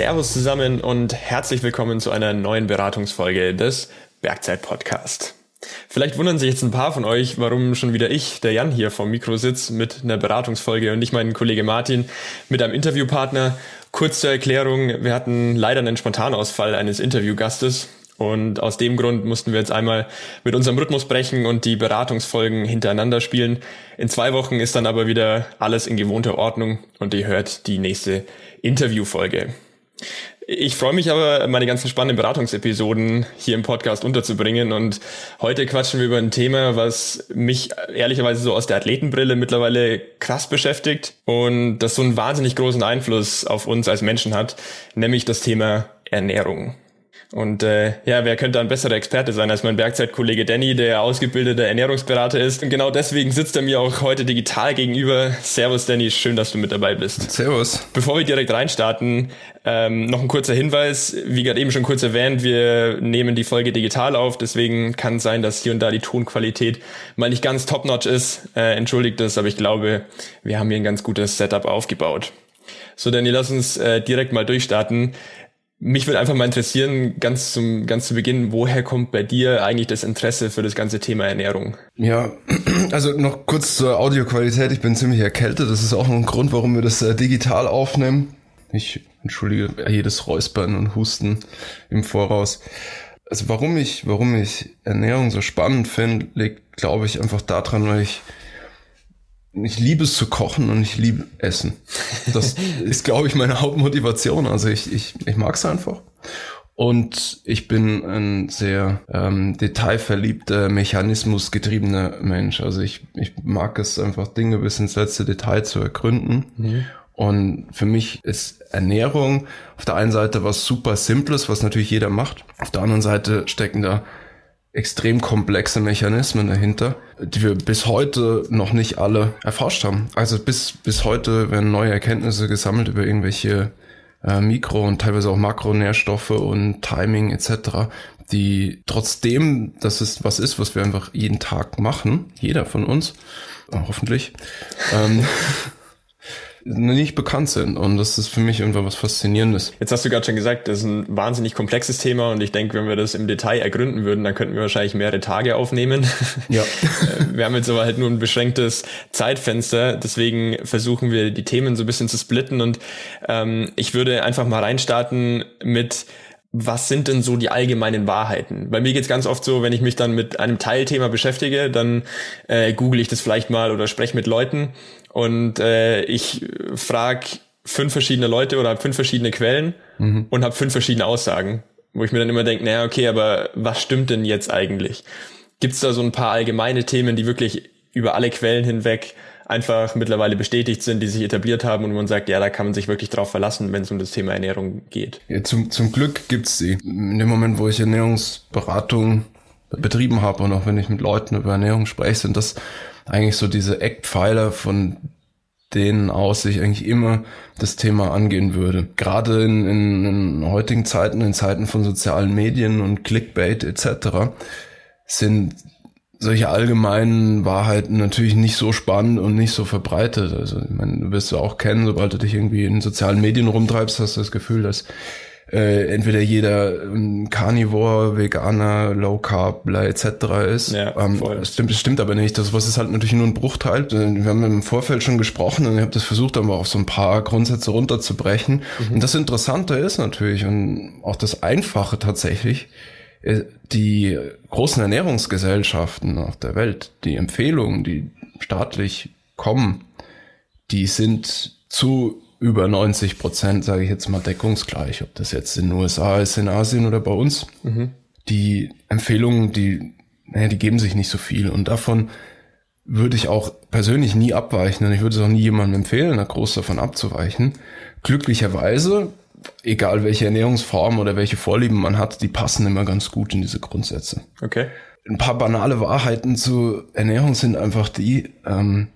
Servus zusammen und herzlich willkommen zu einer neuen Beratungsfolge des Bergzeit Podcast. Vielleicht wundern sich jetzt ein paar von euch, warum schon wieder ich, der Jan hier vom Mikro sitzt mit einer Beratungsfolge und nicht mein Kollege Martin mit einem Interviewpartner. Kurz zur Erklärung, wir hatten leider einen Spontanausfall eines Interviewgastes und aus dem Grund mussten wir jetzt einmal mit unserem Rhythmus brechen und die Beratungsfolgen hintereinander spielen. In zwei Wochen ist dann aber wieder alles in gewohnter Ordnung und ihr hört die nächste Interviewfolge. Ich freue mich aber, meine ganzen spannenden Beratungsepisoden hier im Podcast unterzubringen. Und heute quatschen wir über ein Thema, was mich ehrlicherweise so aus der Athletenbrille mittlerweile krass beschäftigt und das so einen wahnsinnig großen Einfluss auf uns als Menschen hat, nämlich das Thema Ernährung. Und äh, ja, wer könnte ein besserer Experte sein als mein Bergzeitkollege Danny, der ausgebildeter Ernährungsberater ist. Und genau deswegen sitzt er mir auch heute digital gegenüber. Servus Danny, schön, dass du mit dabei bist. Servus. Bevor wir direkt reinstarten, ähm, noch ein kurzer Hinweis. Wie gerade eben schon kurz erwähnt, wir nehmen die Folge digital auf, deswegen kann es sein, dass hier und da die Tonqualität mal nicht ganz top-notch ist. Äh, entschuldigt das, aber ich glaube, wir haben hier ein ganz gutes Setup aufgebaut. So, Danny, lass uns äh, direkt mal durchstarten. Mich würde einfach mal interessieren, ganz zum, ganz zu Beginn, woher kommt bei dir eigentlich das Interesse für das ganze Thema Ernährung? Ja, also noch kurz zur Audioqualität. Ich bin ziemlich erkältet. Das ist auch ein Grund, warum wir das äh, digital aufnehmen. Ich entschuldige jedes Räuspern und Husten im Voraus. Also warum ich, warum ich Ernährung so spannend finde, liegt, glaube ich, einfach daran, weil ich ich liebe es zu kochen und ich liebe Essen. Das ist, glaube ich, meine Hauptmotivation. Also ich, ich, ich mag es einfach. Und ich bin ein sehr ähm, detailverliebter, mechanismusgetriebener Mensch. Also ich, ich mag es einfach, Dinge bis ins letzte Detail zu ergründen. Mhm. Und für mich ist Ernährung auf der einen Seite was super Simples, was natürlich jeder macht. Auf der anderen Seite stecken da extrem komplexe Mechanismen dahinter, die wir bis heute noch nicht alle erforscht haben. Also bis, bis heute werden neue Erkenntnisse gesammelt über irgendwelche äh, Mikro- und teilweise auch Makronährstoffe und Timing etc., die trotzdem, dass es was ist, was wir einfach jeden Tag machen, jeder von uns, äh, hoffentlich, ähm, nicht bekannt sind. Und das ist für mich irgendwann was Faszinierendes. Jetzt hast du gerade schon gesagt, das ist ein wahnsinnig komplexes Thema und ich denke, wenn wir das im Detail ergründen würden, dann könnten wir wahrscheinlich mehrere Tage aufnehmen. Ja. Äh, wir haben jetzt aber halt nur ein beschränktes Zeitfenster, deswegen versuchen wir die Themen so ein bisschen zu splitten und ähm, ich würde einfach mal reinstarten mit was sind denn so die allgemeinen Wahrheiten? Bei mir geht's ganz oft so, wenn ich mich dann mit einem Teilthema beschäftige, dann äh, google ich das vielleicht mal oder spreche mit Leuten und äh, ich frage fünf verschiedene Leute oder habe fünf verschiedene Quellen mhm. und habe fünf verschiedene Aussagen, wo ich mir dann immer denke, naja, okay, aber was stimmt denn jetzt eigentlich? Gibt's da so ein paar allgemeine Themen, die wirklich über alle Quellen hinweg einfach mittlerweile bestätigt sind, die sich etabliert haben und man sagt, ja, da kann man sich wirklich drauf verlassen, wenn es um das Thema Ernährung geht. Ja, zum, zum Glück gibt's sie. In dem Moment, wo ich Ernährungsberatung betrieben habe und auch wenn ich mit Leuten über Ernährung spreche, sind das eigentlich so diese Eckpfeiler, von denen aus ich eigentlich immer das Thema angehen würde. Gerade in, in, in heutigen Zeiten, in Zeiten von sozialen Medien und Clickbait etc. sind solche allgemeinen Wahrheiten natürlich nicht so spannend und nicht so verbreitet. Also, ich meine, du wirst du auch kennen, sobald du dich irgendwie in sozialen Medien rumtreibst, hast du das Gefühl, dass äh, entweder jeder ähm, Carnivore, Veganer, Low Carb, bla, etc. ist. Ja, ähm, das, stimmt, das stimmt aber nicht. Das was ist halt natürlich nur ein Bruchteil. Wir haben im Vorfeld schon gesprochen und ich habe das versucht, aber auf so ein paar Grundsätze runterzubrechen. Mhm. Und das Interessante ist natürlich und auch das Einfache tatsächlich, äh, die großen Ernährungsgesellschaften auf der Welt, die Empfehlungen, die staatlich kommen, die sind zu über 90 Prozent, sage ich jetzt mal, deckungsgleich, ob das jetzt in den USA ist, in Asien oder bei uns. Mhm. Die Empfehlungen, die, naja, die geben sich nicht so viel und davon würde ich auch persönlich nie abweichen und ich würde es auch nie jemandem empfehlen, da groß davon abzuweichen. Glücklicherweise egal welche Ernährungsform oder welche Vorlieben man hat, die passen immer ganz gut in diese Grundsätze. Okay. Ein paar banale Wahrheiten zur Ernährung sind einfach die, ähm,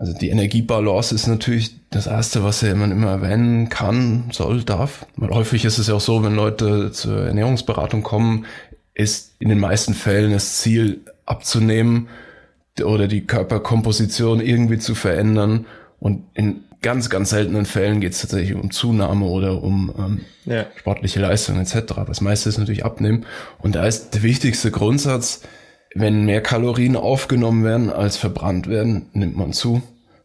also die Energiebalance ist natürlich das Erste, was man immer erwähnen kann, soll, darf. Weil häufig ist es ja auch so, wenn Leute zur Ernährungsberatung kommen, ist in den meisten Fällen das Ziel abzunehmen oder die Körperkomposition irgendwie zu verändern. Und in ganz, ganz seltenen Fällen geht es tatsächlich um Zunahme oder um ähm, ja. sportliche Leistung etc. Das meiste ist natürlich Abnehmen. Und da ist der wichtigste Grundsatz, wenn mehr Kalorien aufgenommen werden als verbrannt werden, nimmt man zu.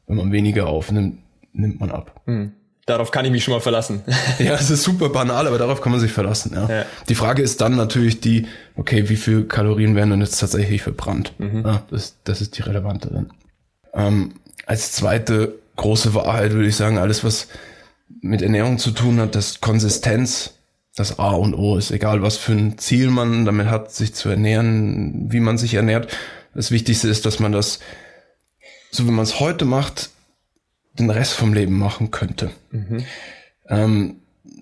Wenn man weniger aufnimmt, nimmt man ab. Hm. Darauf kann ich mich schon mal verlassen. ja, es ist super banal, aber darauf kann man sich verlassen. Ja. ja. Die Frage ist dann natürlich die, okay, wie viel Kalorien werden denn jetzt tatsächlich verbrannt? Mhm. Ja, das, das ist die relevante dann. Ähm, als zweite große Wahrheit würde ich sagen, alles, was mit Ernährung zu tun hat, das Konsistenz, das A und O ist, egal was für ein Ziel man damit hat, sich zu ernähren, wie man sich ernährt. Das Wichtigste ist, dass man das, so wie man es heute macht, den Rest vom Leben machen könnte. Mhm. Ähm,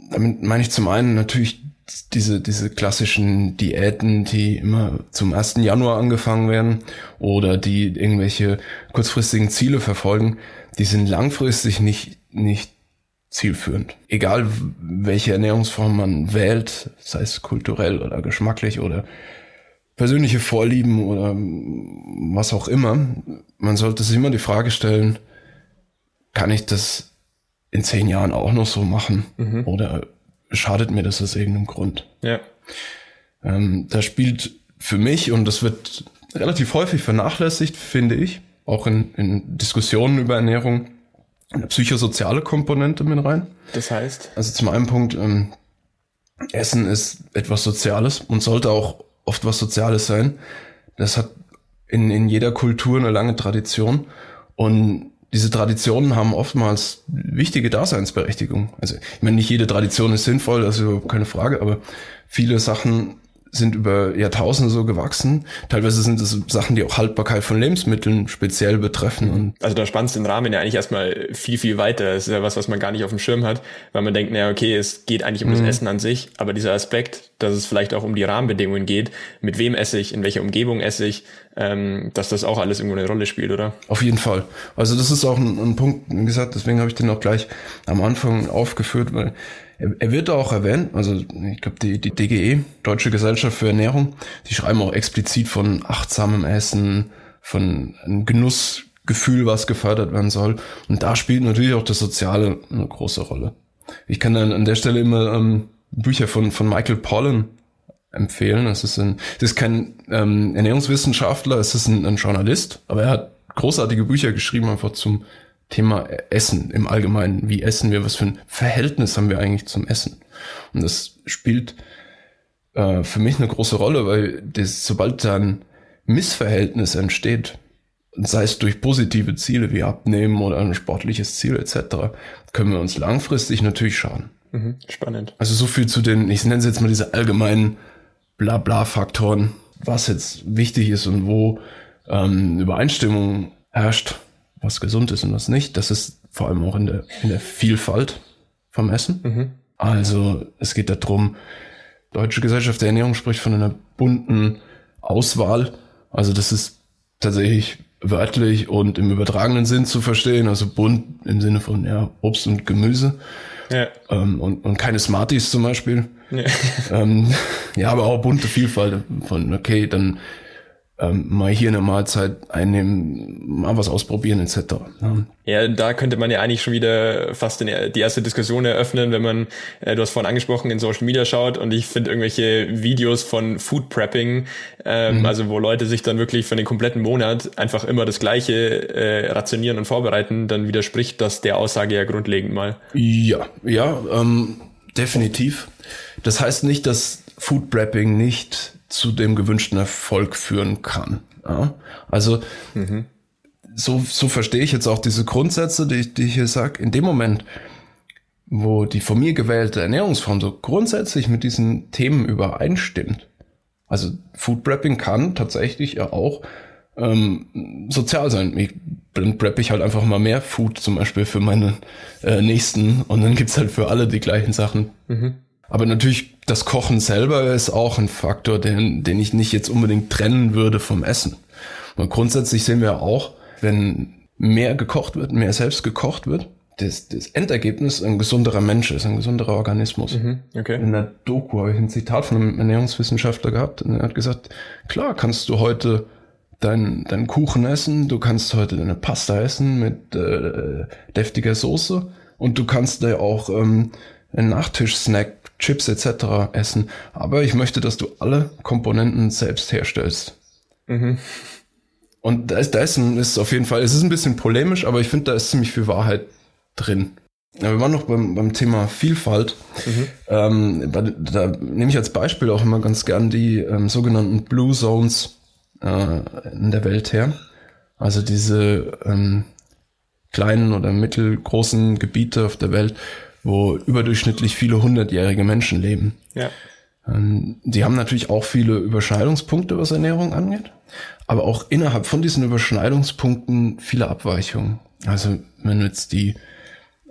damit meine ich zum einen natürlich diese, diese klassischen Diäten, die immer zum 1. Januar angefangen werden oder die irgendwelche kurzfristigen Ziele verfolgen, die sind langfristig nicht, nicht zielführend. Egal welche Ernährungsform man wählt, sei es kulturell oder geschmacklich oder persönliche Vorlieben oder was auch immer, man sollte sich immer die Frage stellen, kann ich das in zehn Jahren auch noch so machen? Mhm. Oder schadet mir das aus irgendeinem Grund? Ja. Ähm, da spielt für mich, und das wird relativ häufig vernachlässigt, finde ich, auch in, in Diskussionen über Ernährung, eine psychosoziale Komponente mit rein. Das heißt? Also zum einen Punkt, ähm, Essen ist etwas Soziales und sollte auch oft was Soziales sein. Das hat in, in jeder Kultur eine lange Tradition und diese Traditionen haben oftmals wichtige Daseinsberechtigung. Also ich meine, nicht jede Tradition ist sinnvoll, das ist überhaupt keine Frage, aber viele Sachen sind über Jahrtausende so gewachsen. Teilweise sind es Sachen, die auch Haltbarkeit von Lebensmitteln speziell betreffen. Und also da spannst den Rahmen ja eigentlich erstmal viel, viel weiter. Das ist ja was, was man gar nicht auf dem Schirm hat, weil man denkt, naja, okay, es geht eigentlich um mhm. das Essen an sich, aber dieser Aspekt, dass es vielleicht auch um die Rahmenbedingungen geht, mit wem esse ich, in welcher Umgebung esse ich, ähm, dass das auch alles irgendwo eine Rolle spielt, oder? Auf jeden Fall. Also das ist auch ein, ein Punkt, wie gesagt, deswegen habe ich den auch gleich am Anfang aufgeführt, weil er, wird auch erwähnt, also ich glaube die, die DGE, Deutsche Gesellschaft für Ernährung, die schreiben auch explizit von achtsamem Essen, von einem Genussgefühl, was gefördert werden soll. Und da spielt natürlich auch das Soziale eine große Rolle. Ich kann dann an der Stelle immer ähm, Bücher von, von Michael Pollan empfehlen. Das ist, ein, das ist kein ähm, Ernährungswissenschaftler, es ist ein, ein Journalist, aber er hat großartige Bücher geschrieben, einfach zum Thema Essen im Allgemeinen. Wie essen wir? Was für ein Verhältnis haben wir eigentlich zum Essen? Und das spielt äh, für mich eine große Rolle, weil das, sobald dann Missverhältnis entsteht, sei es durch positive Ziele wie Abnehmen oder ein sportliches Ziel etc., können wir uns langfristig natürlich schaden. Mhm, spannend. Also so viel zu den, ich nenne es jetzt mal diese allgemeinen Blabla-Faktoren, was jetzt wichtig ist und wo ähm, Übereinstimmung herrscht was gesund ist und was nicht. Das ist vor allem auch in der, in der Vielfalt vom Essen. Mhm. Also es geht darum, Deutsche Gesellschaft der Ernährung spricht von einer bunten Auswahl. Also das ist tatsächlich wörtlich und im übertragenen Sinn zu verstehen. Also bunt im Sinne von ja, Obst und Gemüse. Ja. Ähm, und, und keine Smarties zum Beispiel. Ja. Ähm, ja, aber auch bunte Vielfalt von, okay, dann ähm, mal hier eine Mahlzeit einnehmen, mal was ausprobieren etc. Ja. ja, da könnte man ja eigentlich schon wieder fast die erste Diskussion eröffnen, wenn man, äh, du hast vorhin angesprochen, in Social Media schaut und ich finde irgendwelche Videos von Food Prepping, ähm, mhm. also wo Leute sich dann wirklich für den kompletten Monat einfach immer das Gleiche äh, rationieren und vorbereiten, dann widerspricht das der Aussage ja grundlegend mal. Ja, ja, ähm, definitiv. Das heißt nicht, dass Food Prepping nicht zu dem gewünschten Erfolg führen kann. Ja? Also mhm. so, so verstehe ich jetzt auch diese Grundsätze, die, die ich hier sage. In dem Moment, wo die von mir gewählte Ernährungsform so grundsätzlich mit diesen Themen übereinstimmt, also Food Prepping kann tatsächlich ja auch ähm, sozial sein. Ich, dann prep ich halt einfach mal mehr Food zum Beispiel für meine äh, Nächsten und dann gibt's halt für alle die gleichen Sachen. Mhm. Aber natürlich, das Kochen selber ist auch ein Faktor, den, den ich nicht jetzt unbedingt trennen würde vom Essen. Und grundsätzlich sehen wir auch, wenn mehr gekocht wird, mehr selbst gekocht wird, das, das Endergebnis ein gesunderer Mensch ist, ein gesunderer Organismus. Mhm, okay. In der Doku habe ich ein Zitat von einem Ernährungswissenschaftler gehabt und er hat gesagt, klar kannst du heute deinen dein Kuchen essen, du kannst heute deine Pasta essen mit äh, deftiger Soße und du kannst da auch ähm, einen Nachtisch-Snack, Chips etc. essen. Aber ich möchte, dass du alle Komponenten selbst herstellst. Mhm. Und da ist, da ist, ein, ist auf jeden Fall, es ist ein bisschen polemisch, aber ich finde, da ist ziemlich viel Wahrheit drin. Ja, wir waren noch beim, beim Thema Vielfalt. Mhm. Ähm, da, da nehme ich als Beispiel auch immer ganz gern die ähm, sogenannten Blue Zones äh, in der Welt her. Also diese ähm, kleinen oder mittelgroßen Gebiete auf der Welt, wo überdurchschnittlich viele hundertjährige Menschen leben. Ja. Ähm, die haben natürlich auch viele Überschneidungspunkte, was Ernährung angeht, aber auch innerhalb von diesen Überschneidungspunkten viele Abweichungen. Also wenn jetzt die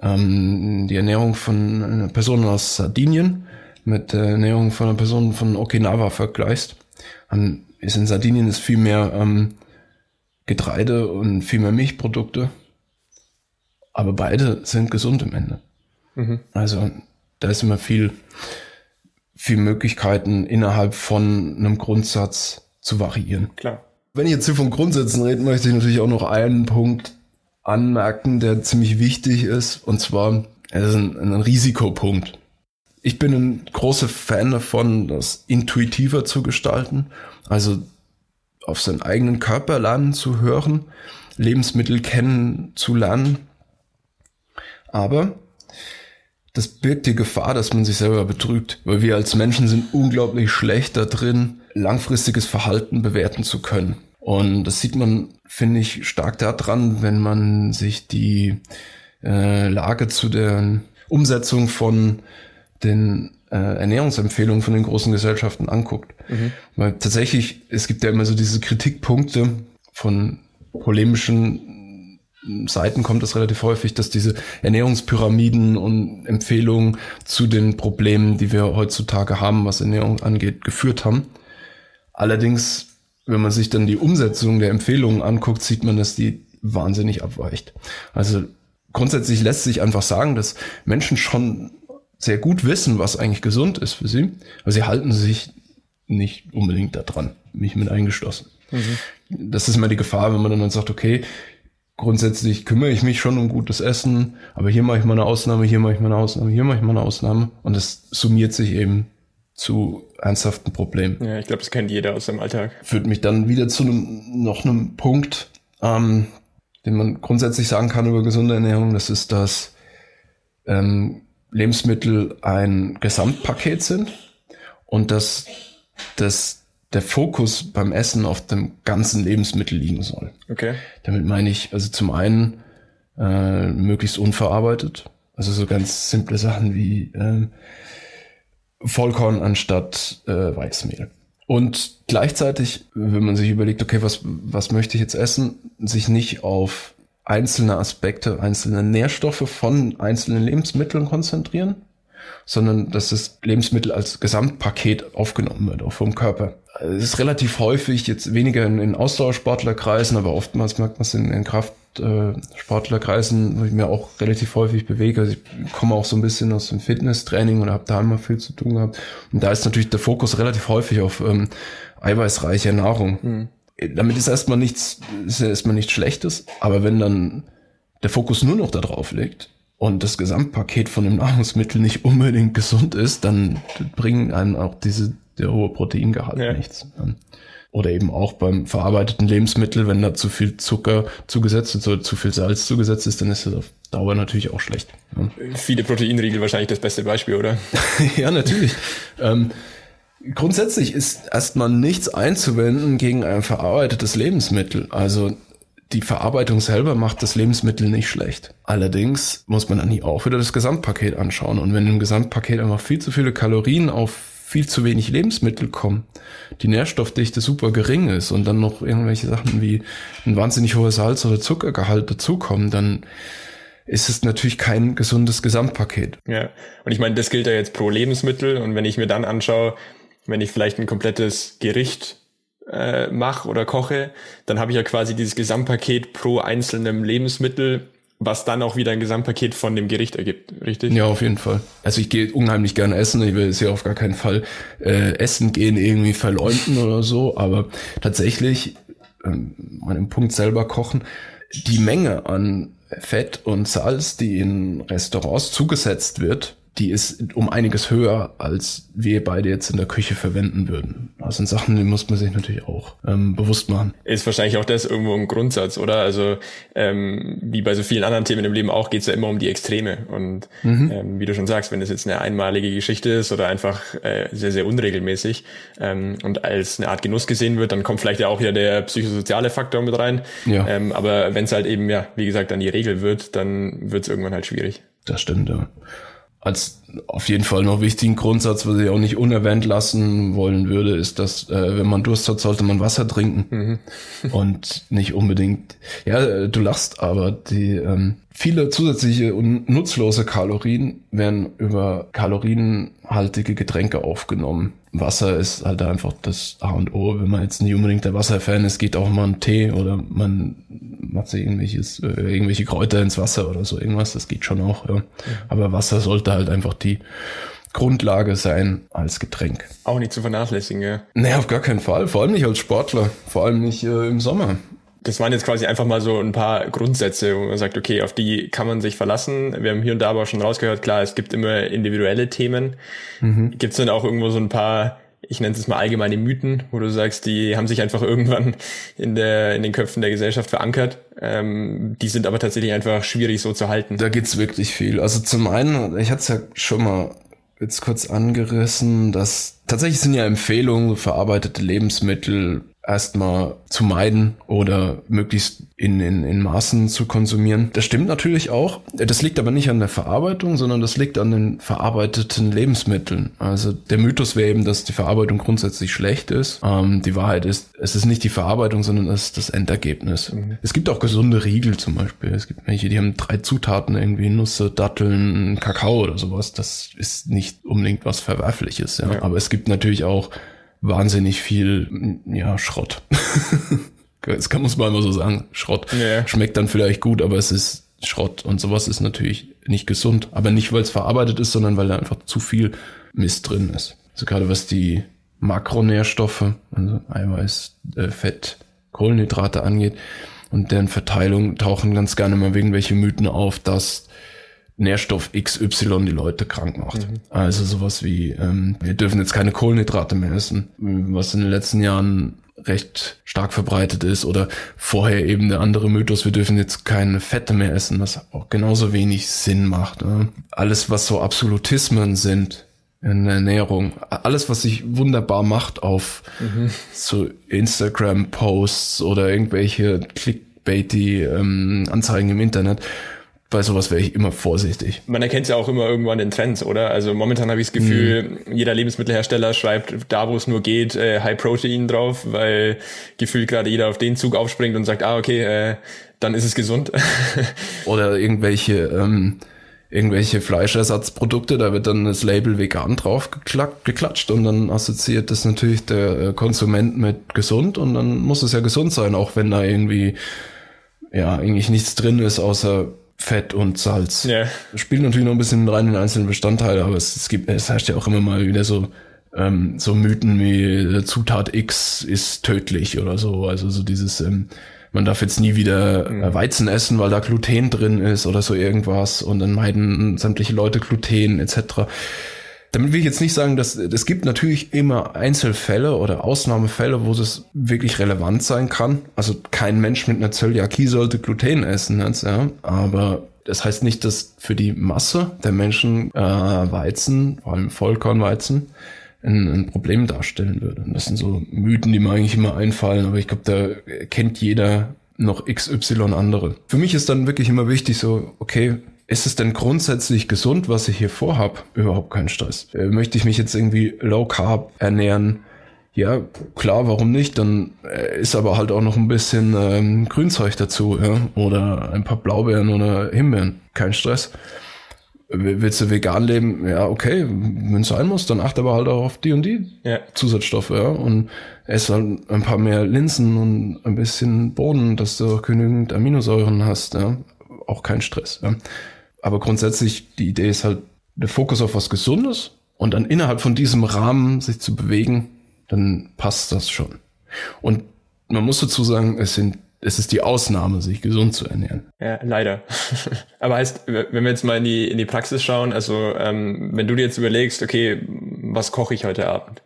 ähm, die Ernährung von einer Person aus Sardinien mit der Ernährung von einer Person von Okinawa vergleichst, dann ist in Sardinien ist viel mehr ähm, Getreide und viel mehr Milchprodukte. Aber beide sind gesund im Ende. Mhm. Also da ist immer viel, viel Möglichkeiten innerhalb von einem Grundsatz zu variieren. Klar. Wenn ich jetzt hier von Grundsätzen rede, möchte ich natürlich auch noch einen Punkt anmerken, der ziemlich wichtig ist. Und zwar, es ist ein, ein Risikopunkt. Ich bin ein großer Fan davon, das intuitiver zu gestalten. Also auf seinen eigenen Körper lernen zu hören, Lebensmittel kennen zu lernen. Aber das birgt die Gefahr, dass man sich selber betrügt, weil wir als Menschen sind unglaublich schlecht da drin, langfristiges Verhalten bewerten zu können. Und das sieht man, finde ich, stark daran, wenn man sich die äh, Lage zu der Umsetzung von den äh, Ernährungsempfehlungen von den großen Gesellschaften anguckt. Mhm. Weil tatsächlich, es gibt ja immer so diese Kritikpunkte von polemischen Seiten kommt das relativ häufig, dass diese Ernährungspyramiden und Empfehlungen zu den Problemen, die wir heutzutage haben, was Ernährung angeht, geführt haben. Allerdings wenn man sich dann die Umsetzung der Empfehlungen anguckt, sieht man, dass die wahnsinnig abweicht. Also grundsätzlich lässt sich einfach sagen, dass Menschen schon sehr gut wissen, was eigentlich gesund ist für sie, aber sie halten sich nicht unbedingt daran, mich mit eingeschlossen. Mhm. Das ist immer die Gefahr, wenn man dann sagt, okay, grundsätzlich kümmere ich mich schon um gutes Essen, aber hier mache ich mal eine Ausnahme, hier mache ich mal eine Ausnahme, hier mache ich mal eine Ausnahme und das summiert sich eben zu ernsthaften Problemen. Ja, ich glaube, das kennt jeder aus seinem Alltag. Führt mich dann wieder zu einem, noch einem Punkt, ähm, den man grundsätzlich sagen kann über gesunde Ernährung. Das ist, dass ähm, Lebensmittel ein Gesamtpaket sind und dass, dass der Fokus beim Essen auf dem ganzen Lebensmittel liegen soll. Okay. Damit meine ich also zum einen äh, möglichst unverarbeitet, also so ganz simple Sachen wie äh, Vollkorn anstatt äh, Weißmehl. Und gleichzeitig, wenn man sich überlegt, okay, was, was möchte ich jetzt essen, sich nicht auf einzelne Aspekte, einzelne Nährstoffe von einzelnen Lebensmitteln konzentrieren, sondern dass das Lebensmittel als Gesamtpaket aufgenommen wird, auch vom Körper. Es ist relativ häufig, jetzt weniger in, in Ausdauersportlerkreisen, aber oftmals merkt man es in, in Kraftsportlerkreisen, wo ich mir auch relativ häufig bewege. Also ich komme auch so ein bisschen aus dem Fitnesstraining und habe da immer viel zu tun gehabt. Und da ist natürlich der Fokus relativ häufig auf ähm, eiweißreiche Nahrung. Mhm. Damit ist erstmal nichts, ist erstmal nichts Schlechtes, aber wenn dann der Fokus nur noch da drauf liegt, und das Gesamtpaket von dem Nahrungsmittel nicht unbedingt gesund ist, dann bringen einem auch diese, der hohe Proteingehalt ja. nichts. Oder eben auch beim verarbeiteten Lebensmittel, wenn da zu viel Zucker zugesetzt ist oder zu viel Salz zugesetzt ist, dann ist das auf Dauer natürlich auch schlecht. Ja. Viele Proteinriegel wahrscheinlich das beste Beispiel, oder? ja, natürlich. ähm, grundsätzlich ist erstmal nichts einzuwenden gegen ein verarbeitetes Lebensmittel. Also die Verarbeitung selber macht das Lebensmittel nicht schlecht. Allerdings muss man dann hier auch wieder das Gesamtpaket anschauen. Und wenn im Gesamtpaket einfach viel zu viele Kalorien auf viel zu wenig Lebensmittel kommen, die Nährstoffdichte super gering ist und dann noch irgendwelche Sachen wie ein wahnsinnig hoher Salz- oder Zuckergehalt dazukommen, dann ist es natürlich kein gesundes Gesamtpaket. Ja, und ich meine, das gilt ja jetzt pro Lebensmittel und wenn ich mir dann anschaue, wenn ich vielleicht ein komplettes Gericht äh, mache oder koche, dann habe ich ja quasi dieses Gesamtpaket pro einzelnem Lebensmittel was dann auch wieder ein Gesamtpaket von dem Gericht ergibt, richtig? Ja, auf jeden Fall. Also ich gehe unheimlich gerne essen. Ich will es ja auf gar keinen Fall äh, essen gehen irgendwie verleumden oder so, aber tatsächlich ähm, an dem Punkt selber kochen, die Menge an Fett und Salz, die in Restaurants zugesetzt wird, die ist um einiges höher, als wir beide jetzt in der Küche verwenden würden. Das sind Sachen, die muss man sich natürlich auch ähm, bewusst machen. Ist wahrscheinlich auch das irgendwo ein Grundsatz, oder? Also ähm, wie bei so vielen anderen Themen im Leben auch, geht es ja immer um die Extreme. Und mhm. ähm, wie du schon sagst, wenn das jetzt eine einmalige Geschichte ist oder einfach äh, sehr, sehr unregelmäßig ähm, und als eine Art Genuss gesehen wird, dann kommt vielleicht ja auch wieder der psychosoziale Faktor mit rein. Ja. Ähm, aber wenn es halt eben, ja, wie gesagt, dann die Regel wird, dann wird es irgendwann halt schwierig. Das stimmt, ja als auf jeden Fall noch wichtigen Grundsatz, was ich auch nicht unerwähnt lassen wollen würde, ist, dass äh, wenn man Durst hat, sollte man Wasser trinken mhm. und nicht unbedingt. Ja, du lachst, aber die ähm, viele zusätzliche und nutzlose Kalorien werden über kalorienhaltige Getränke aufgenommen. Wasser ist halt einfach das A und O. Wenn man jetzt nicht unbedingt der Wasserfan ist, geht auch mal ein Tee oder man macht sich irgendwelches, äh, irgendwelche Kräuter ins Wasser oder so irgendwas. Das geht schon auch, ja. Aber Wasser sollte halt einfach die Grundlage sein als Getränk. Auch nicht zu vernachlässigen, ja. Nee, auf gar keinen Fall. Vor allem nicht als Sportler. Vor allem nicht äh, im Sommer das waren jetzt quasi einfach mal so ein paar Grundsätze, wo man sagt, okay, auf die kann man sich verlassen. Wir haben hier und da aber schon rausgehört, klar, es gibt immer individuelle Themen. Mhm. Gibt es denn auch irgendwo so ein paar, ich nenne es mal allgemeine Mythen, wo du sagst, die haben sich einfach irgendwann in der in den Köpfen der Gesellschaft verankert. Ähm, die sind aber tatsächlich einfach schwierig so zu halten. Da gibt's wirklich viel. Also zum einen, ich hatte es ja schon mal jetzt kurz angerissen, dass tatsächlich sind ja Empfehlungen, verarbeitete Lebensmittel erstmal zu meiden oder möglichst in, in, in Maßen zu konsumieren. Das stimmt natürlich auch. Das liegt aber nicht an der Verarbeitung, sondern das liegt an den verarbeiteten Lebensmitteln. Also der Mythos wäre eben, dass die Verarbeitung grundsätzlich schlecht ist. Ähm, die Wahrheit ist, es ist nicht die Verarbeitung, sondern es ist das Endergebnis. Mhm. Es gibt auch gesunde Riegel zum Beispiel. Es gibt welche, die haben drei Zutaten, irgendwie Nüsse, Datteln, Kakao oder sowas. Das ist nicht unbedingt was Verwerfliches, ja. ja. Aber es gibt natürlich auch wahnsinnig viel, ja, Schrott. das kann man immer so sagen. Schrott. Ja. Schmeckt dann vielleicht gut, aber es ist Schrott. Und sowas ist natürlich nicht gesund. Aber nicht, weil es verarbeitet ist, sondern weil da einfach zu viel Mist drin ist. Also gerade was die Makronährstoffe, also Eiweiß, äh, Fett, Kohlenhydrate angeht und deren Verteilung tauchen ganz gerne mal irgendwelche Mythen auf, dass Nährstoff XY die Leute krank macht. Mhm. Also sowas wie, ähm, wir dürfen jetzt keine Kohlenhydrate mehr essen, was in den letzten Jahren recht stark verbreitet ist oder vorher eben der andere Mythos, wir dürfen jetzt keine Fette mehr essen, was auch genauso wenig Sinn macht. Ne? Alles, was so Absolutismen sind in der Ernährung, alles, was sich wunderbar macht auf mhm. so Instagram-Posts oder irgendwelche Clickbaity ähm, Anzeigen im Internet, bei sowas wäre ich immer vorsichtig. Man erkennt ja auch immer irgendwann den Trends, oder? Also momentan habe ich das Gefühl, mhm. jeder Lebensmittelhersteller schreibt da, wo es nur geht, äh, High Protein drauf, weil gefühlt gerade jeder auf den Zug aufspringt und sagt, ah, okay, äh, dann ist es gesund. Oder irgendwelche, ähm, irgendwelche Fleischersatzprodukte, da wird dann das Label vegan drauf geklatscht und dann assoziiert das natürlich der äh, Konsument mit gesund und dann muss es ja gesund sein, auch wenn da irgendwie ja eigentlich nichts drin ist, außer Fett und Salz. Ja. Spielt natürlich noch ein bisschen rein in einzelne Bestandteile, aber es, es gibt, es herrscht ja auch immer mal wieder so, ähm, so Mythen wie äh, Zutat X ist tödlich oder so. Also so dieses, ähm, man darf jetzt nie wieder äh, mhm. Weizen essen, weil da Gluten drin ist oder so irgendwas und dann meiden sämtliche Leute Gluten etc. Damit will ich jetzt nicht sagen, dass es gibt natürlich immer Einzelfälle oder Ausnahmefälle, wo es wirklich relevant sein kann. Also kein Mensch mit einer Zöliakie sollte Gluten essen, jetzt, ja. Aber das heißt nicht, dass für die Masse der Menschen äh, Weizen, vor allem Vollkornweizen, ein, ein Problem darstellen würde. Das sind so Mythen, die mir eigentlich immer einfallen, aber ich glaube, da kennt jeder noch XY andere. Für mich ist dann wirklich immer wichtig so, okay, ist es denn grundsätzlich gesund, was ich hier vorhab? Überhaupt keinen Stress. Äh, möchte ich mich jetzt irgendwie low carb ernähren? Ja, klar, warum nicht? Dann äh, ist aber halt auch noch ein bisschen ähm, Grünzeug dazu, ja, oder ein paar Blaubeeren oder Himbeeren. Kein Stress. Willst du vegan leben? Ja, okay, wenn es sein muss, dann achte aber halt auch auf die und die ja. Zusatzstoffe, ja, und esse halt ein paar mehr Linsen und ein bisschen Bohnen, dass du auch genügend Aminosäuren hast, ja. Auch kein Stress, ja. Aber grundsätzlich, die Idee ist halt, der Fokus auf was Gesundes und dann innerhalb von diesem Rahmen sich zu bewegen, dann passt das schon. Und man muss dazu sagen, es sind es ist die Ausnahme, sich gesund zu ernähren. Ja, leider. Aber heißt, wenn wir jetzt mal in die, in die Praxis schauen, also ähm, wenn du dir jetzt überlegst, okay, was koche ich heute Abend?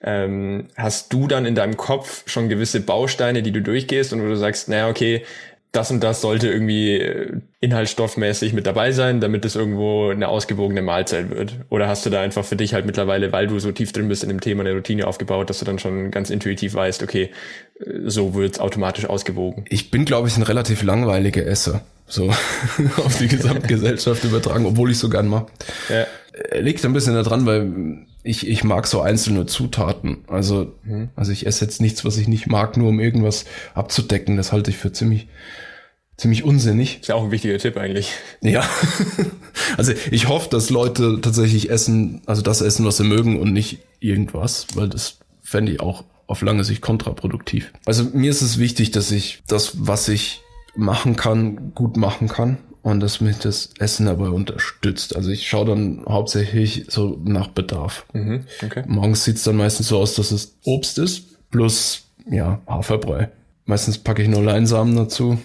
Ähm, hast du dann in deinem Kopf schon gewisse Bausteine, die du durchgehst und wo du sagst, naja, okay, das und das sollte irgendwie äh, inhaltsstoffmäßig mit dabei sein, damit es irgendwo eine ausgewogene Mahlzeit wird? Oder hast du da einfach für dich halt mittlerweile, weil du so tief drin bist in dem Thema, eine Routine aufgebaut, dass du dann schon ganz intuitiv weißt, okay, äh, so wird's automatisch ausgewogen? Ich bin, glaube ich, ein relativ langweiliger Esser. So auf die Gesamtgesellschaft übertragen, obwohl ich so gern mache. Ja. Äh, liegt ein bisschen daran, weil ich, ich mag so einzelne Zutaten. Also, mhm. also ich esse jetzt nichts, was ich nicht mag, nur um irgendwas abzudecken. Das halte ich für ziemlich ziemlich unsinnig. Ist ja auch ein wichtiger Tipp eigentlich. Ja. also ich hoffe, dass Leute tatsächlich essen, also das essen, was sie mögen und nicht irgendwas, weil das fände ich auch auf lange Sicht kontraproduktiv. Also mir ist es wichtig, dass ich das, was ich machen kann, gut machen kann und dass mich das Essen dabei unterstützt. Also ich schaue dann hauptsächlich so nach Bedarf. Mhm, okay. Morgens sieht's dann meistens so aus, dass es Obst ist plus ja Haferbrei. Meistens packe ich nur Leinsamen dazu,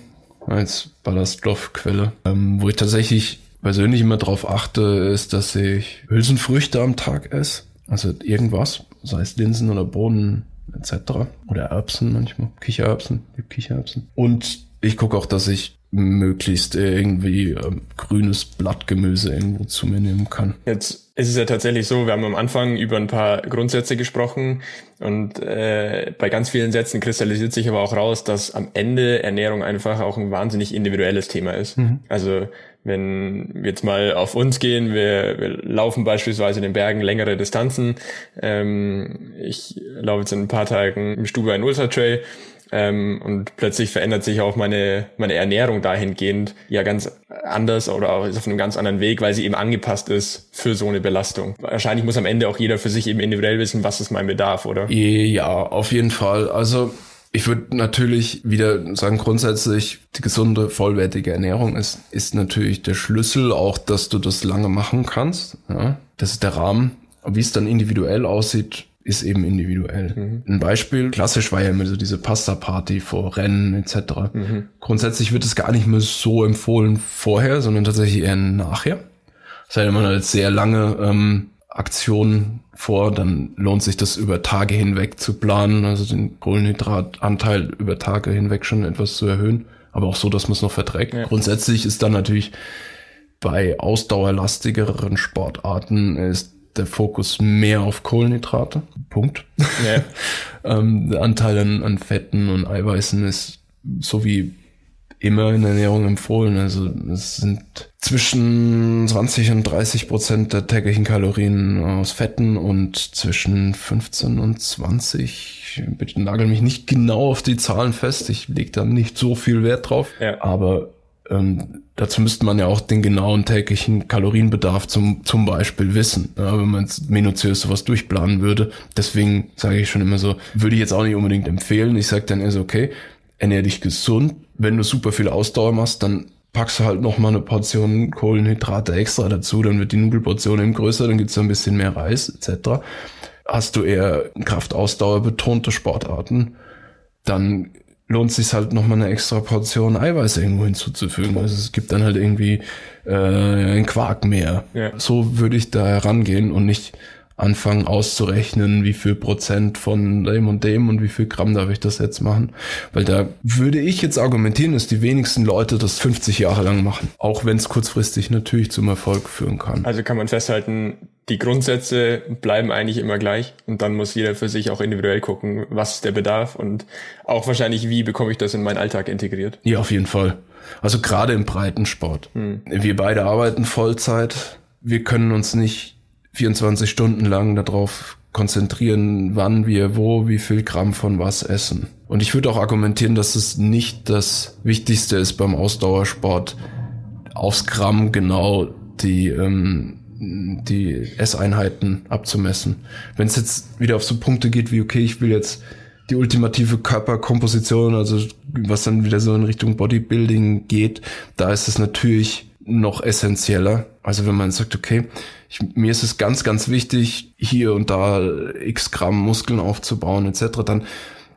als Ballaststoffquelle. Ähm, wo ich tatsächlich persönlich immer darauf achte, ist, dass ich Hülsenfrüchte am Tag esse. Also irgendwas, sei es Linsen oder Bohnen etc. Oder Erbsen manchmal, Kichererbsen, Kichererbsen. Und ich gucke auch, dass ich möglichst irgendwie ähm, grünes Blattgemüse irgendwo zu mir nehmen kann. Jetzt ist es ja tatsächlich so, wir haben am Anfang über ein paar Grundsätze gesprochen und äh, bei ganz vielen Sätzen kristallisiert sich aber auch raus, dass am Ende Ernährung einfach auch ein wahnsinnig individuelles Thema ist. Mhm. Also wenn wir jetzt mal auf uns gehen, wir, wir laufen beispielsweise in den Bergen längere Distanzen. Ähm, ich laufe jetzt in ein paar Tagen im Stuba in Ultra Trail ähm, und plötzlich verändert sich auch meine, meine Ernährung dahingehend ja ganz anders oder auch ist auf einem ganz anderen Weg, weil sie eben angepasst ist für so eine Belastung. Wahrscheinlich muss am Ende auch jeder für sich eben individuell wissen, was ist mein Bedarf, oder? Ja, auf jeden Fall. Also ich würde natürlich wieder sagen, grundsätzlich die gesunde, vollwertige Ernährung ist, ist natürlich der Schlüssel, auch dass du das lange machen kannst. Ja, das ist der Rahmen. Wie es dann individuell aussieht, ist eben individuell. Mhm. Ein Beispiel, klassisch war ja immer so diese Pasta-Party vor Rennen etc. Mhm. Grundsätzlich wird es gar nicht mehr so empfohlen vorher, sondern tatsächlich eher nachher. Das heißt, man hat sehr lange ähm, Aktionen vor, dann lohnt sich das über Tage hinweg zu planen, also den Kohlenhydratanteil über Tage hinweg schon etwas zu erhöhen, aber auch so, dass man es noch verträgt. Ja. Grundsätzlich ist dann natürlich bei ausdauerlastigeren Sportarten ist der Fokus mehr auf Kohlenhydrate. Punkt. Yeah. ähm, der Anteil an, an Fetten und Eiweißen ist so wie immer in der Ernährung empfohlen. Also es sind zwischen 20 und 30 Prozent der täglichen Kalorien aus Fetten und zwischen 15 und 20. Bitte nagel mich nicht genau auf die Zahlen fest. Ich lege da nicht so viel Wert drauf. Ja. Aber ähm, dazu müsste man ja auch den genauen täglichen Kalorienbedarf zum, zum Beispiel wissen, ja, wenn man jetzt minutiös sowas durchplanen würde. Deswegen sage ich schon immer so, würde ich jetzt auch nicht unbedingt empfehlen. Ich sage dann eher so, okay, ernähr dich gesund. Wenn du super viel Ausdauer machst, dann packst du halt noch mal eine Portion Kohlenhydrate extra dazu, dann wird die Nudelportion eben größer, dann gibt's da ein bisschen mehr Reis etc. Hast du eher Kraftausdauer betonte Sportarten, dann lohnt es sich halt nochmal eine extra Portion Eiweiß irgendwo hinzuzufügen. Also es gibt dann halt irgendwie äh, ein Quark mehr. Ja. So würde ich da herangehen und nicht anfangen auszurechnen, wie viel Prozent von dem und dem und wie viel Gramm darf ich das jetzt machen. Weil da würde ich jetzt argumentieren, dass die wenigsten Leute das 50 Jahre lang machen. Auch wenn es kurzfristig natürlich zum Erfolg führen kann. Also kann man festhalten, die Grundsätze bleiben eigentlich immer gleich und dann muss jeder für sich auch individuell gucken, was ist der Bedarf und auch wahrscheinlich, wie bekomme ich das in meinen Alltag integriert. Ja, auf jeden Fall. Also gerade im Breitensport. Hm. Wir beide arbeiten Vollzeit. Wir können uns nicht 24 Stunden lang darauf konzentrieren, wann wir wo, wie viel Gramm von was essen. Und ich würde auch argumentieren, dass es nicht das Wichtigste ist beim Ausdauersport, aufs Gramm genau die, ähm, die Esseinheiten abzumessen. Wenn es jetzt wieder auf so Punkte geht wie, okay, ich will jetzt die ultimative Körperkomposition, also was dann wieder so in Richtung Bodybuilding geht, da ist es natürlich noch essentieller. Also wenn man sagt, okay, ich, mir ist es ganz, ganz wichtig, hier und da x Gramm Muskeln aufzubauen etc., dann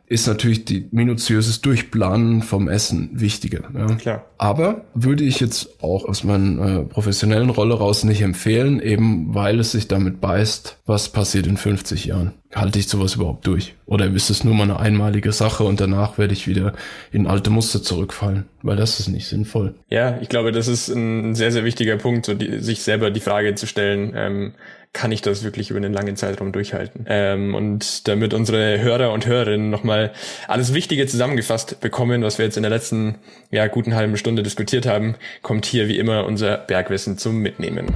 ist natürlich die minutiöses Durchplanen vom Essen wichtiger. Ja. Klar. Aber würde ich jetzt auch aus meiner äh, professionellen Rolle raus nicht empfehlen, eben weil es sich damit beißt, was passiert in 50 Jahren. Halte ich sowas überhaupt durch? Oder ist es nur mal eine einmalige Sache und danach werde ich wieder in alte Muster zurückfallen? Weil das ist nicht sinnvoll. Ja, ich glaube, das ist ein sehr, sehr wichtiger Punkt, so die, sich selber die Frage zu stellen, ähm, kann ich das wirklich über einen langen Zeitraum durchhalten? Ähm, und damit unsere Hörer und Hörerinnen nochmal alles Wichtige zusammengefasst bekommen, was wir jetzt in der letzten ja, guten halben Stunde diskutiert haben, kommt hier wie immer unser Bergwissen zum Mitnehmen.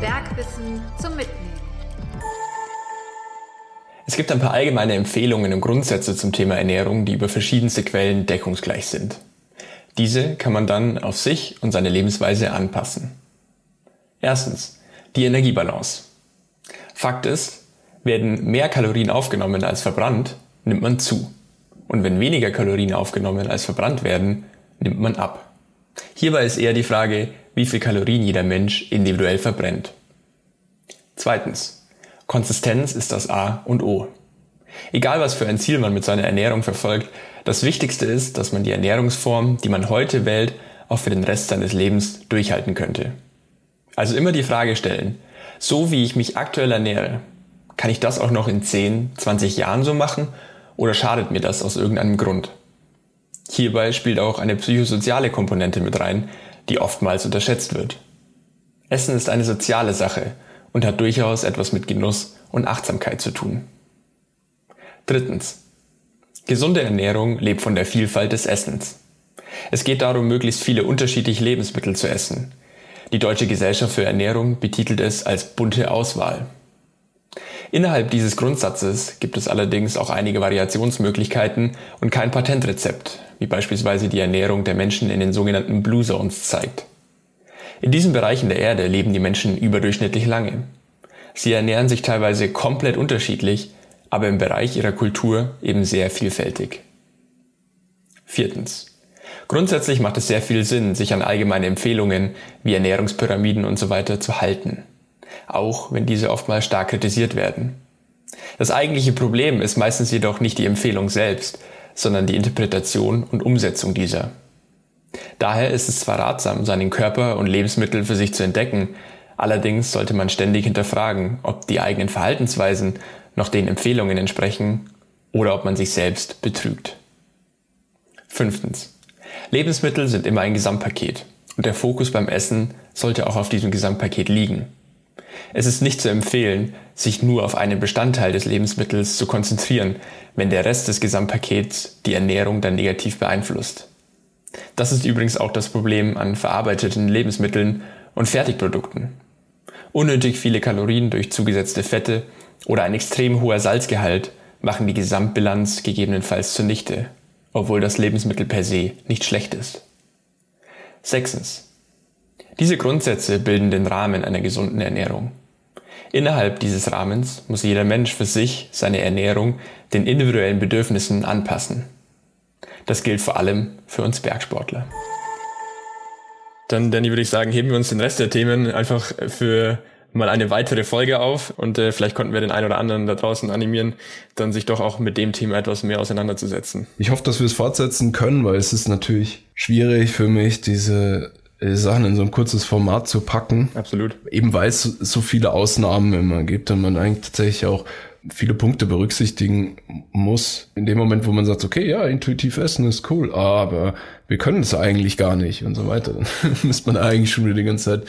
Bergwissen zum Mitnehmen. Es gibt ein paar allgemeine Empfehlungen und Grundsätze zum Thema Ernährung, die über verschiedenste Quellen deckungsgleich sind. Diese kann man dann auf sich und seine Lebensweise anpassen. Erstens, die Energiebalance. Fakt ist, werden mehr Kalorien aufgenommen als verbrannt, nimmt man zu. Und wenn weniger Kalorien aufgenommen als verbrannt werden, nimmt man ab. Hierbei ist eher die Frage, wie viel Kalorien jeder Mensch individuell verbrennt. Zweitens, Konsistenz ist das A und O. Egal was für ein Ziel man mit seiner Ernährung verfolgt, das Wichtigste ist, dass man die Ernährungsform, die man heute wählt, auch für den Rest seines Lebens durchhalten könnte. Also immer die Frage stellen, so wie ich mich aktuell ernähre, kann ich das auch noch in 10, 20 Jahren so machen oder schadet mir das aus irgendeinem Grund? Hierbei spielt auch eine psychosoziale Komponente mit rein, die oftmals unterschätzt wird. Essen ist eine soziale Sache und hat durchaus etwas mit Genuss und Achtsamkeit zu tun. Drittens. Gesunde Ernährung lebt von der Vielfalt des Essens. Es geht darum, möglichst viele unterschiedliche Lebensmittel zu essen, die Deutsche Gesellschaft für Ernährung betitelt es als bunte Auswahl. Innerhalb dieses Grundsatzes gibt es allerdings auch einige Variationsmöglichkeiten und kein Patentrezept, wie beispielsweise die Ernährung der Menschen in den sogenannten Blue Zones zeigt. In diesen Bereichen der Erde leben die Menschen überdurchschnittlich lange. Sie ernähren sich teilweise komplett unterschiedlich, aber im Bereich ihrer Kultur eben sehr vielfältig. Viertens. Grundsätzlich macht es sehr viel Sinn, sich an allgemeine Empfehlungen wie Ernährungspyramiden und so weiter zu halten. Auch wenn diese oftmals stark kritisiert werden. Das eigentliche Problem ist meistens jedoch nicht die Empfehlung selbst, sondern die Interpretation und Umsetzung dieser. Daher ist es zwar ratsam, seinen Körper und Lebensmittel für sich zu entdecken, allerdings sollte man ständig hinterfragen, ob die eigenen Verhaltensweisen noch den Empfehlungen entsprechen oder ob man sich selbst betrügt. Fünftens. Lebensmittel sind immer ein Gesamtpaket und der Fokus beim Essen sollte auch auf diesem Gesamtpaket liegen. Es ist nicht zu empfehlen, sich nur auf einen Bestandteil des Lebensmittels zu konzentrieren, wenn der Rest des Gesamtpakets die Ernährung dann negativ beeinflusst. Das ist übrigens auch das Problem an verarbeiteten Lebensmitteln und Fertigprodukten. Unnötig viele Kalorien durch zugesetzte Fette oder ein extrem hoher Salzgehalt machen die Gesamtbilanz gegebenenfalls zunichte obwohl das Lebensmittel per se nicht schlecht ist. Sechstens. Diese Grundsätze bilden den Rahmen einer gesunden Ernährung. Innerhalb dieses Rahmens muss jeder Mensch für sich seine Ernährung den individuellen Bedürfnissen anpassen. Das gilt vor allem für uns Bergsportler. Dann, Danny, würde ich sagen, heben wir uns den Rest der Themen einfach für mal eine weitere Folge auf und äh, vielleicht konnten wir den einen oder anderen da draußen animieren, dann sich doch auch mit dem Thema etwas mehr auseinanderzusetzen. Ich hoffe, dass wir es fortsetzen können, weil es ist natürlich schwierig für mich, diese Sachen in so ein kurzes Format zu packen. Absolut. Eben weil es so viele Ausnahmen immer gibt und man eigentlich tatsächlich auch viele Punkte berücksichtigen muss. In dem Moment, wo man sagt, okay, ja, intuitiv essen ist cool, aber wir können es eigentlich gar nicht und so weiter. Dann müsste man eigentlich schon wieder die ganze Zeit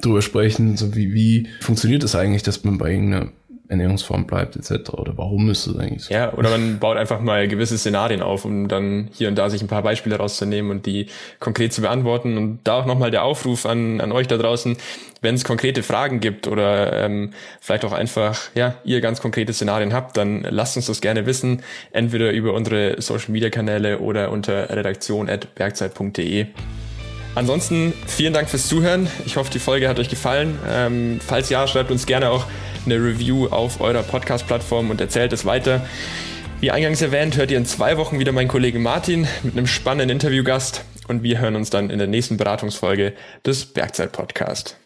drüber sprechen, so wie, wie funktioniert es das eigentlich, dass man bei irgendeiner Ernährungsform bleibt etc. Oder warum ist es eigentlich so? Ja, oder man baut einfach mal gewisse Szenarien auf, um dann hier und da sich ein paar Beispiele rauszunehmen und die konkret zu beantworten. Und da auch nochmal der Aufruf an, an euch da draußen, wenn es konkrete Fragen gibt oder ähm, vielleicht auch einfach, ja, ihr ganz konkrete Szenarien habt, dann lasst uns das gerne wissen, entweder über unsere Social Media Kanäle oder unter redaktion.bergzeit.de. Ansonsten vielen Dank fürs Zuhören. Ich hoffe, die Folge hat euch gefallen. Ähm, falls ja, schreibt uns gerne auch eine Review auf eurer Podcast-Plattform und erzählt es weiter. Wie eingangs erwähnt, hört ihr in zwei Wochen wieder meinen Kollegen Martin mit einem spannenden Interviewgast und wir hören uns dann in der nächsten Beratungsfolge des Bergzeit-Podcast.